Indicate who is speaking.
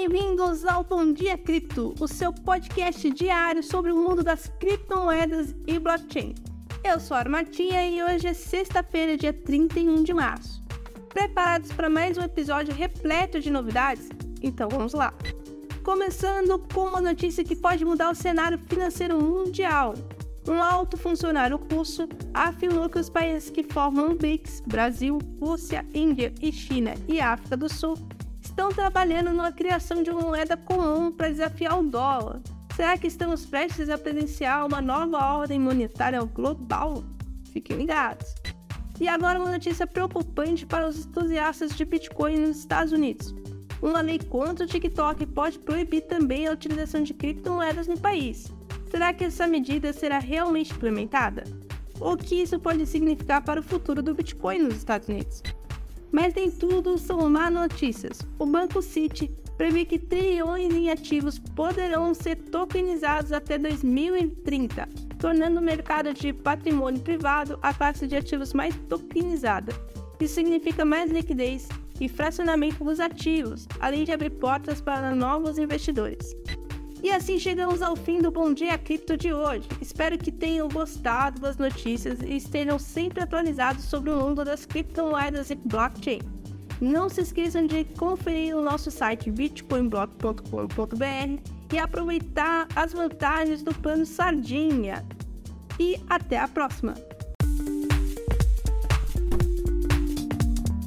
Speaker 1: bem-vindos ao Bom Dia Cripto, o seu podcast diário sobre o mundo das criptomoedas e blockchain. Eu sou a Armatinha e hoje é sexta-feira, dia 31 de março. Preparados para mais um episódio repleto de novidades? Então vamos lá! Começando com uma notícia que pode mudar o cenário financeiro mundial. Um alto funcionário russo afirmou que os países que formam o BRICS, Brasil, Rússia, Índia e China e África do Sul, estão trabalhando na criação de uma moeda comum para desafiar o dólar. Será que estamos prestes a presenciar uma nova ordem monetária global? Fiquem ligados. E agora uma notícia preocupante para os entusiastas de Bitcoin nos Estados Unidos. Uma lei contra o TikTok pode proibir também a utilização de criptomoedas no país. Será que essa medida será realmente implementada? O que isso pode significar para o futuro do Bitcoin nos Estados Unidos? Mas nem tudo são má notícias. O Banco City prevê que trilhões em ativos poderão ser tokenizados até 2030, tornando o mercado de patrimônio privado a classe de ativos mais tokenizada. Isso significa mais liquidez e fracionamento dos ativos, além de abrir portas para novos investidores. E assim chegamos ao fim do Bom Dia Cripto de hoje. Espero que tenham gostado das notícias e estejam sempre atualizados sobre o mundo das criptomoedas e blockchain. Não se esqueçam de conferir o nosso site bitcoinblock.com.br e aproveitar as vantagens do plano Sardinha. E até a próxima!